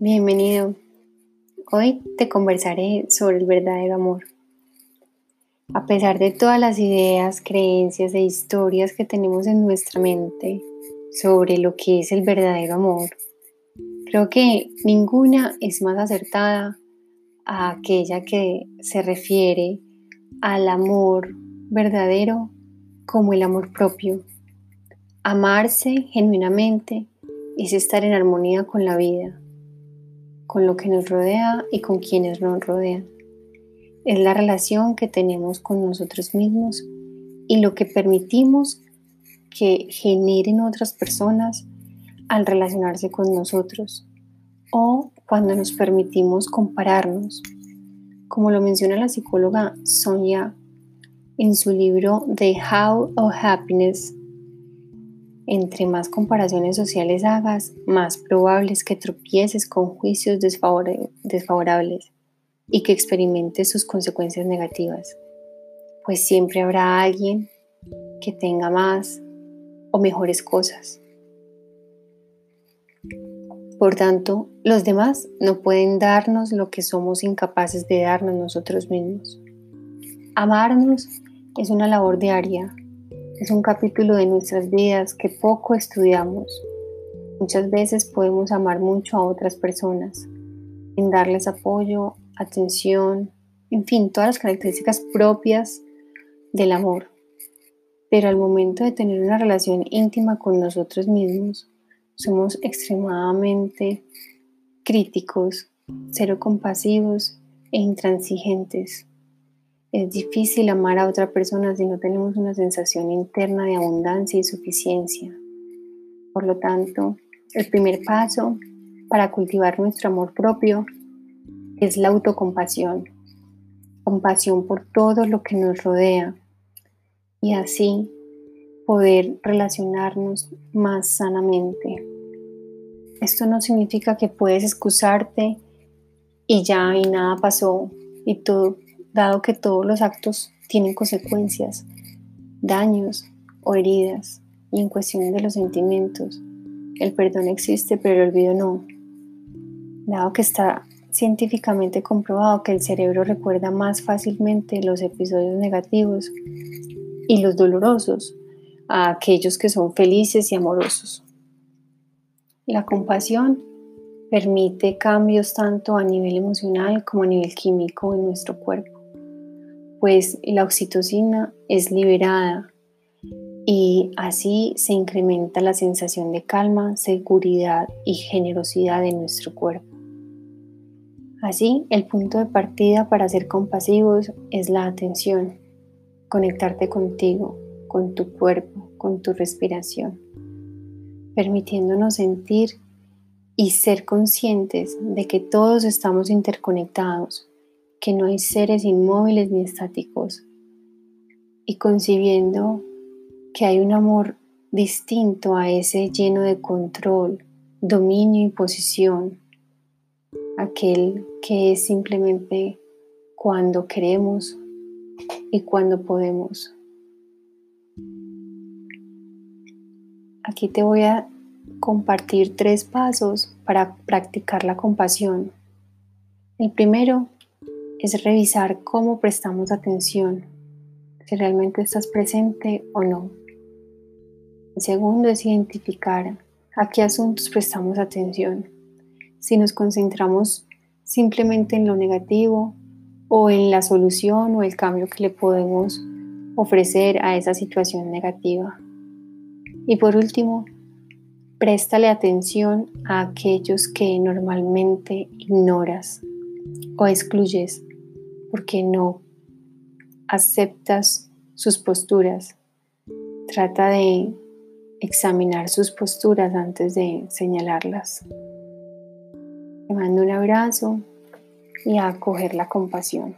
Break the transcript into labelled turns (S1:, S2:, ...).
S1: Bienvenido. Hoy te conversaré sobre el verdadero amor. A pesar de todas las ideas, creencias e historias que tenemos en nuestra mente sobre lo que es el verdadero amor, creo que ninguna es más acertada a aquella que se refiere al amor verdadero como el amor propio. Amarse genuinamente es estar en armonía con la vida, con lo que nos rodea y con quienes nos rodean. Es la relación que tenemos con nosotros mismos y lo que permitimos que generen otras personas al relacionarse con nosotros o cuando nos permitimos compararnos. Como lo menciona la psicóloga Sonia en su libro The How of Happiness, entre más comparaciones sociales hagas, más probable es que tropieces con juicios desfavorables y que experimentes sus consecuencias negativas, pues siempre habrá alguien que tenga más o mejores cosas. Por tanto, los demás no pueden darnos lo que somos incapaces de darnos nosotros mismos. Amarnos es una labor diaria, es un capítulo de nuestras vidas que poco estudiamos. Muchas veces podemos amar mucho a otras personas, en darles apoyo, atención, en fin, todas las características propias del amor. Pero al momento de tener una relación íntima con nosotros mismos, somos extremadamente críticos, cero compasivos e intransigentes. Es difícil amar a otra persona si no tenemos una sensación interna de abundancia y suficiencia. Por lo tanto, el primer paso para cultivar nuestro amor propio es la autocompasión, compasión por todo lo que nos rodea y así poder relacionarnos más sanamente. Esto no significa que puedes excusarte y ya y nada pasó y todo, dado que todos los actos tienen consecuencias, daños o heridas y en cuestión de los sentimientos. El perdón existe pero el olvido no. Dado que está científicamente comprobado que el cerebro recuerda más fácilmente los episodios negativos y los dolorosos a aquellos que son felices y amorosos. La compasión permite cambios tanto a nivel emocional como a nivel químico en nuestro cuerpo, pues la oxitocina es liberada y así se incrementa la sensación de calma, seguridad y generosidad de nuestro cuerpo. Así, el punto de partida para ser compasivos es la atención, conectarte contigo, con tu cuerpo, con tu respiración, permitiéndonos sentir y ser conscientes de que todos estamos interconectados, que no hay seres inmóviles ni estáticos, y concibiendo que hay un amor distinto a ese lleno de control, dominio y posición aquel que es simplemente cuando queremos y cuando podemos. Aquí te voy a compartir tres pasos para practicar la compasión. El primero es revisar cómo prestamos atención, si realmente estás presente o no. El segundo es identificar a qué asuntos prestamos atención si nos concentramos simplemente en lo negativo o en la solución o el cambio que le podemos ofrecer a esa situación negativa. Y por último, préstale atención a aquellos que normalmente ignoras o excluyes porque no aceptas sus posturas. Trata de examinar sus posturas antes de señalarlas. Te mando un abrazo y a acoger la compasión.